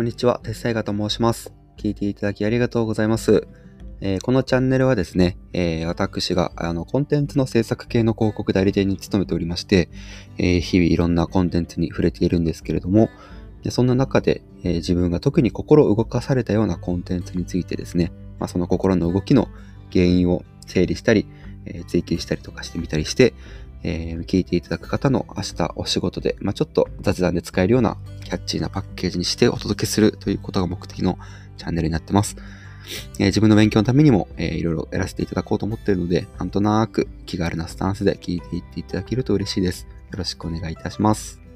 こんにちは、鉄斎画と申します。聞いていただきありがとうございます。えーこのチャンネルはですね、えー私があのコンテンツの制作系の広告代理店に勤めておりまして、えー日々いろんなコンテンツに触れているんですけれども、でそんな中で、え自分が特に心動かされたようなコンテンツについてですね、まあ、その心の動きの原因を整理したり、え追求したりとかしてみたりして、え聞いていただく方の明日お仕事で、まあ、ちょっと雑談で使えるようなキャッチーなパッケージにしてお届けするということが目的のチャンネルになってます。えー自分の勉強のためにも、えーいろいろやらせていただこうと思っているので、なんとなく気軽なスタンスで聞いていっていただけると嬉しいです。よろしくお願いいたします。